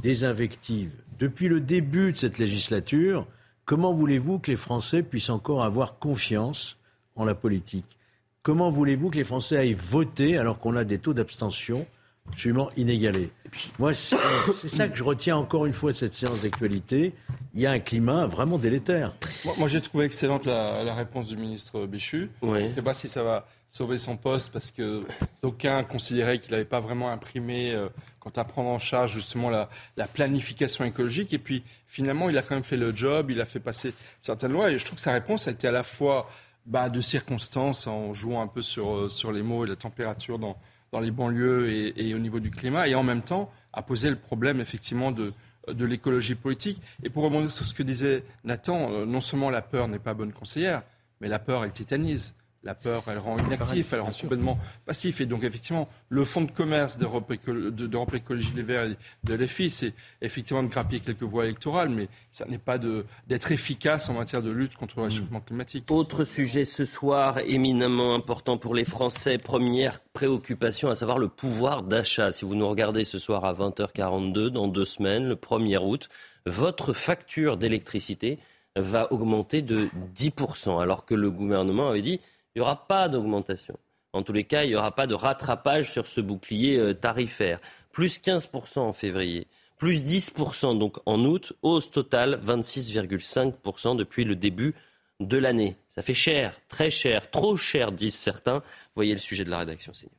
des invectives, depuis le début de cette législature, comment voulez-vous que les Français puissent encore avoir confiance en la politique. Comment voulez-vous que les Français aillent voter alors qu'on a des taux d'abstention absolument inégalés? Moi, c'est ça que je retiens encore une fois de cette séance d'actualité. Il y a un climat vraiment délétère. Moi, j'ai trouvé excellente la, réponse du ministre Béchu. Je ne sais pas si ça va sauver son poste parce que d'aucuns considéraient qu'il n'avait pas vraiment imprimé euh, quant à prendre en charge justement la, la, planification écologique. Et puis finalement, il a quand même fait le job, il a fait passer certaines lois. Et je trouve que sa réponse a été à la fois bah, de circonstances en jouant un peu sur, euh, les mots et la température dans, les banlieues et, au niveau du climat, et en même temps à poser le problème effectivement de, de l'écologie politique. Et pour rebondir sur ce que disait Nathan, euh, non seulement la peur n'est pas bonne conseillère, mais la peur, elle tétanise. La peur, elle rend inactif, elle rend complètement passif. Et donc, effectivement, le fonds de commerce d'Europe Écologie Les Verts et de l'EFI, c'est effectivement de grappiller quelques voix électorales, mais ça n'est pas d'être efficace en matière de lutte contre le réchauffement climatique. Autre sujet ce soir, éminemment important pour les Français, première préoccupation, à savoir le pouvoir d'achat. Si vous nous regardez ce soir à 20h42, dans deux semaines, le 1er août, votre facture d'électricité va augmenter de 10%, alors que le gouvernement avait dit il n'y aura pas d'augmentation. En tous les cas, il n'y aura pas de rattrapage sur ce bouclier euh, tarifaire. Plus 15% en février, plus 10% donc en août, hausse totale 26,5% depuis le début de l'année. Ça fait cher, très cher, trop cher, disent certains. Voyez le sujet de la rédaction CNews.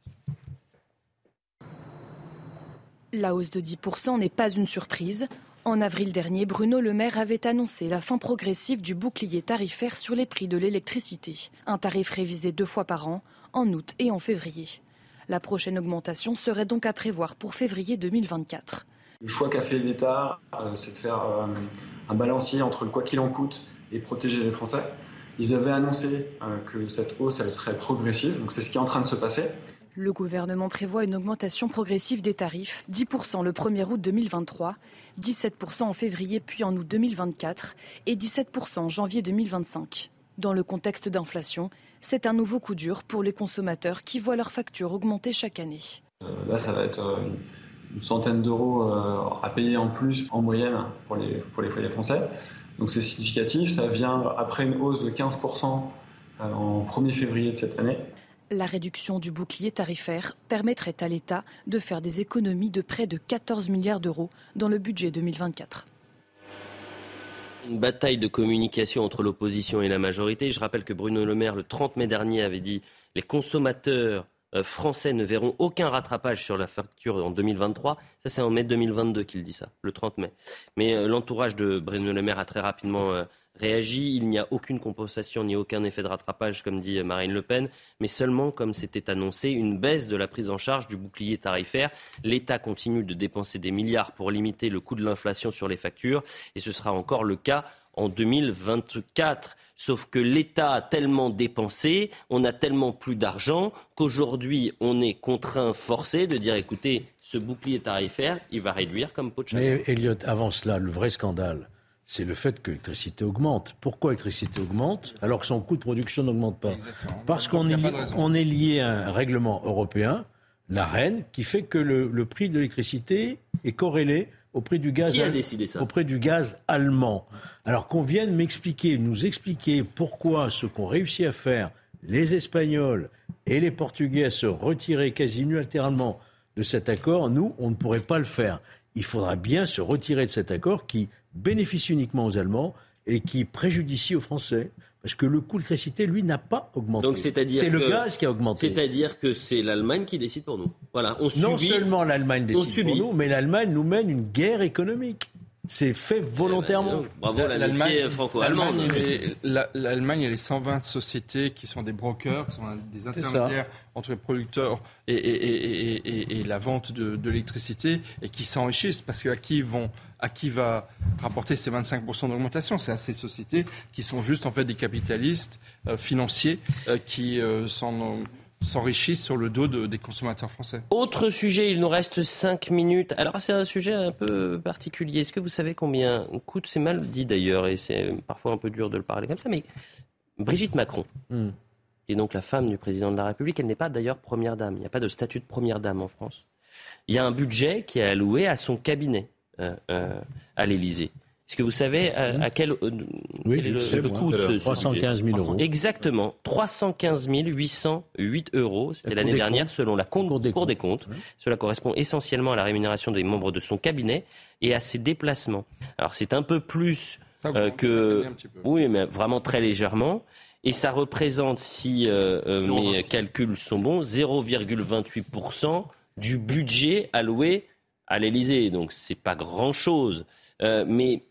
La hausse de 10% n'est pas une surprise. En avril dernier, Bruno Le Maire avait annoncé la fin progressive du bouclier tarifaire sur les prix de l'électricité. Un tarif révisé deux fois par an, en août et en février. La prochaine augmentation serait donc à prévoir pour février 2024. Le choix qu'a fait l'État, euh, c'est de faire euh, un balancier entre quoi qu'il en coûte et protéger les Français. Ils avaient annoncé que cette hausse, elle serait progressive, donc c'est ce qui est en train de se passer. Le gouvernement prévoit une augmentation progressive des tarifs, 10% le 1er août 2023, 17% en février puis en août 2024 et 17% en janvier 2025. Dans le contexte d'inflation, c'est un nouveau coup dur pour les consommateurs qui voient leurs factures augmenter chaque année. Euh, là, ça va être euh, une centaine d'euros euh, à payer en plus en moyenne pour les, pour les foyers français. Donc c'est significatif. Ça vient après une hausse de 15% en 1er février de cette année. La réduction du bouclier tarifaire permettrait à l'État de faire des économies de près de 14 milliards d'euros dans le budget 2024. Une bataille de communication entre l'opposition et la majorité. Je rappelle que Bruno Le Maire, le 30 mai dernier, avait dit les consommateurs euh, français ne verront aucun rattrapage sur la facture en 2023. Ça, c'est en mai 2022 qu'il dit ça, le 30 mai. Mais euh, l'entourage de Bruno Le Maire a très rapidement euh, réagi. Il n'y a aucune compensation ni aucun effet de rattrapage, comme dit Marine Le Pen, mais seulement, comme c'était annoncé, une baisse de la prise en charge du bouclier tarifaire. L'État continue de dépenser des milliards pour limiter le coût de l'inflation sur les factures, et ce sera encore le cas en 2024. Sauf que l'État a tellement dépensé, on a tellement plus d'argent qu'aujourd'hui on est contraint, forcé de dire écoutez, ce bouclier tarifaire, il va réduire comme pot de Mais Elliot, avant cela, le vrai scandale, c'est le fait que l'électricité augmente. Pourquoi l'électricité augmente alors que son coût de production n'augmente pas Parce qu'on est, est, lié à un règlement européen, la reine, qui fait que le, prix de l'électricité est corrélé au prix du gaz, qui a décidé ça au prix du gaz allemand. Alors qu'on vienne m'expliquer, nous expliquer pourquoi ce qu'ont réussi à faire les Espagnols et les Portugais à se retirer quasi unilatéralement de cet accord, nous, on ne pourrait pas le faire. Il faudra bien se retirer de cet accord qui bénéficie uniquement aux Allemands et qui préjudicie aux Français. Parce que le coût de l'électricité, lui, n'a pas augmenté. Donc c'est le gaz qui a augmenté. C'est-à-dire que c'est l'Allemagne qui décide pour nous. Voilà, on non seulement l'Allemagne décide pour nous, mais l'Allemagne nous mène une guerre économique. C'est fait volontairement. Bravo l'Allemagne franco-allemande. L'Allemagne, elle est 120 sociétés qui sont des brokers, qui sont des intermédiaires entre les producteurs et, la vente de, l'électricité et qui s'enrichissent parce qu'à qui vont à qui va rapporter ces 25% d'augmentation? C'est à ces sociétés qui sont juste en fait des capitalistes euh, financiers euh, qui euh, s'en s'enrichissent sur le dos des consommateurs français. Autre sujet, il nous reste 5 minutes. Alors c'est un sujet un peu particulier. Est-ce que vous savez combien coûte, c'est mal dit d'ailleurs, et c'est parfois un peu dur de le parler comme ça, mais Brigitte Macron, hmm. qui est donc la femme du président de la République, elle n'est pas d'ailleurs première dame. Il n'y a pas de statut de première dame en France. Il y a un budget qui est alloué à son cabinet euh, euh, à l'Élysée. Est-ce que vous savez à, euh, quel, oui, est le, coût de ce 315 000 euros. Exactement, 315 808 euros. C'était l'année dernière, selon la Cour des, des comptes. Cela correspond essentiellement à la rémunération des membres de son cabinet et à ses déplacements. Alors c'est un peu plus euh, que... Oui, mais vraiment très légèrement. Et ça représente, si euh, mes calculs sont bons, 0,28% du budget alloué à l'Élysée. Donc c'est pas grand-chose. mais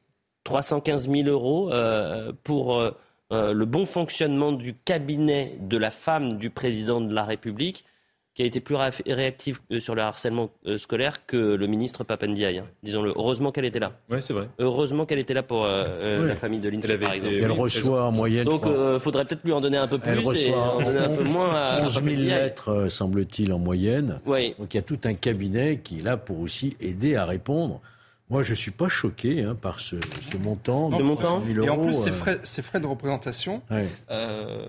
315 000 euros euh, pour euh, euh, le bon fonctionnement du cabinet de la femme du président de la République, qui a été plus réactif sur le harcèlement scolaire que le ministre Papendiaï. Hein. Disons-le. Heureusement qu'elle était là. Oui, c'est vrai. Heureusement qu'elle était là pour la famille de l'INSEE, par exemple. Elle reçoit en moyenne. Donc, il faudrait peut-être lui en donner un peu plus. Elle reçoit et un peu moins à 11 000 lettres, semble-t-il, en moyenne. Oui. Donc, il y a tout un cabinet qui est là pour aussi aider à répondre moi, je ne suis pas choqué hein, par ce, montant. Ce montant Et en plus, ces, euh. frais, de représentation, euh,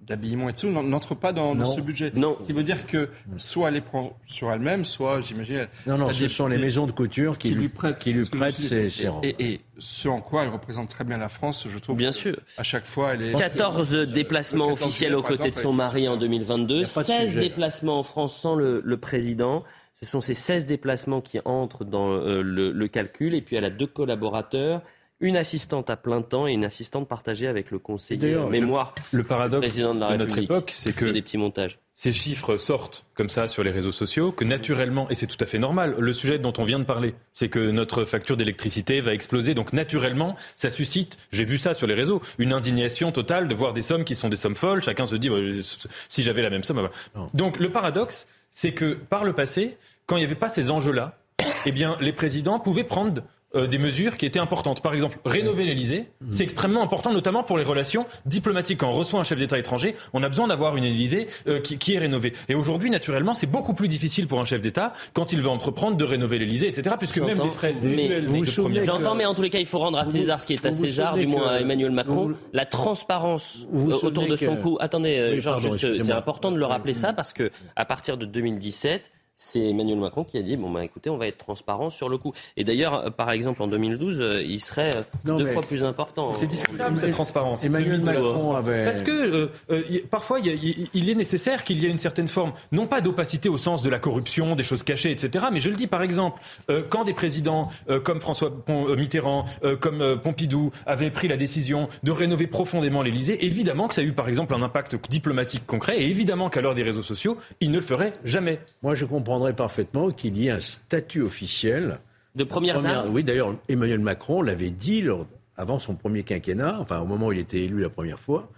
d'habillement et tout, n'entrent pas dans, ce budget. Non. Ce qui veut dire que soit elle les prend sur elle-même, soit, j'imagine... Non, non, ce sont les maisons de couture qui, lui prêtent, qui lui prêtent ses, robes. Et, ce en quoi elle représente très bien la France, je trouve. Bien sûr. À chaque fois, elle est... 14 déplacements officiels aux côtés de son mari en 2022, 16 déplacements en France sans le, le président. Ce sont ces 16 déplacements qui entrent dans euh, le, calcul. Et puis elle a deux collaborateurs, une assistante à plein temps et une assistante partagée avec le conseiller mémoire. Le, paradoxe président de, la notre époque, c'est que des petits montages. Ces chiffres sortent comme ça sur les réseaux sociaux, que naturellement, et c'est tout à fait normal, le sujet dont on vient de parler, c'est que notre facture d'électricité va exploser. Donc naturellement, ça suscite, j'ai vu ça sur les réseaux, une indignation totale de voir des sommes qui sont des sommes folles. Chacun se dit, si j'avais la même somme. Donc le paradoxe, c'est que par le passé, quand il n'y avait pas ces enjeux-là, eh bien, les présidents pouvaient prendre euh, des mesures qui étaient importantes. Par exemple, rénover l'Elysée, c'est extrêmement important, notamment pour les relations diplomatiques. Quand on reçoit un chef d'État étranger, on a besoin d'avoir une Élysée euh, qui, qui, est rénovée. Et aujourd'hui, naturellement, c'est beaucoup plus difficile pour un chef d'État quand il veut entreprendre de rénover l'Élysée, etc. Puisque même les frais mais, J'entends, mais en tous les cas, il faut rendre à César ce qui est à César, du moins à Emmanuel Macron, la transparence autour de son coup. Attendez, Georges, c'est important de le rappeler ça parce que à partir de 2017, c'est Emmanuel Macron qui a dit bon bah écoutez on va être transparent sur le coup. Et d'ailleurs euh, par exemple en 2012 euh, il serait euh, deux fois plus important c'est discutable cette transparence. Emmanuel Macron avait parce que parfois il, est nécessaire qu'il y ait une certaine forme non pas d'opacité au sens de la corruption des choses cachées etc mais je le dis par exemple quand des présidents comme François Mitterrand comme Pompidou avaient pris la décision de rénover profondément l'Élysée évidemment que ça a eu par exemple un impact diplomatique concret et évidemment qu'à l'heure des réseaux sociaux il ne le ferait jamais. Moi je comprends comprendrait parfaitement qu'il y ait un statut officiel. De première, dame Oui, d'ailleurs, Emmanuel Macron l'avait dit avant son premier quinquennat, enfin au moment où il était élu la première fois,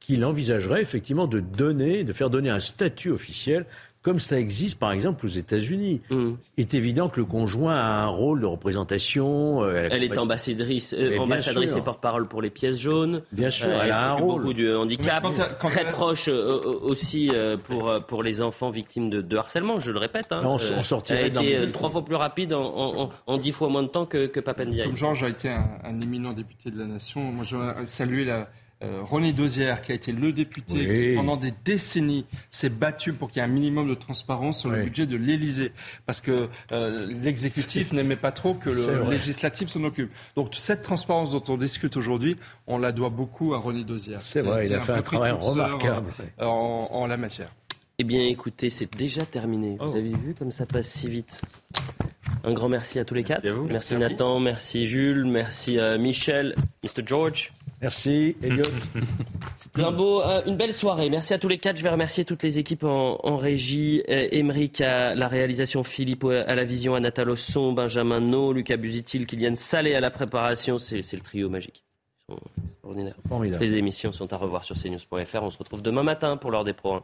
qu'il envisagerait effectivement de donner, de faire donner un statut officiel comme ça existe par exemple aux États-Unis. Mm. Il est évident que le conjoint a un rôle de représentation. Euh, elle est ambassadrice, euh, ambassadrice et porte-parole pour les pièces jaunes. Bien sûr, euh, elle, a un rôle. Beaucoup du handicap, très proche aussi pour, pour les enfants victimes de, de harcèlement, je le répète. Hein. on, sortirait elle a été trois fois plus rapide en, en, dix fois moins de temps que, que Papendiaï. Comme Georges a été un, un éminent député de la nation, moi je saluer la euh, René Dosière, qui a été le député qui, pendant des décennies, s'est battu pour qu'il y ait un minimum de transparence sur le budget de l'Élysée. Parce que euh, l'exécutif n'aimait pas trop que le législatif s'en occupe. Donc cette transparence dont on discute aujourd'hui, on la doit beaucoup à René Dosière. C'est vrai, il a fait un, travail remarquable euh, en, la matière. Eh bien, écoutez, c'est déjà terminé. Vous oh. avez vu comme ça passe si vite. Un grand merci à tous les quatre. Merci, Nathan, merci Jules, merci Michel, Mr. George. Merci, Elliot. C'était un beau, une belle soirée. Merci à tous les quatre. Je vais remercier toutes les équipes en, régie. Émeric à la réalisation, Philippe à la vision, Anatole Osson, Benjamin No, Lucas Buzitil, Kylian Salé à la préparation. C'est le trio magique. Ils sont extraordinaires. Les émissions sont à revoir sur cnews.fr. On se retrouve demain matin pour l'heure des pros.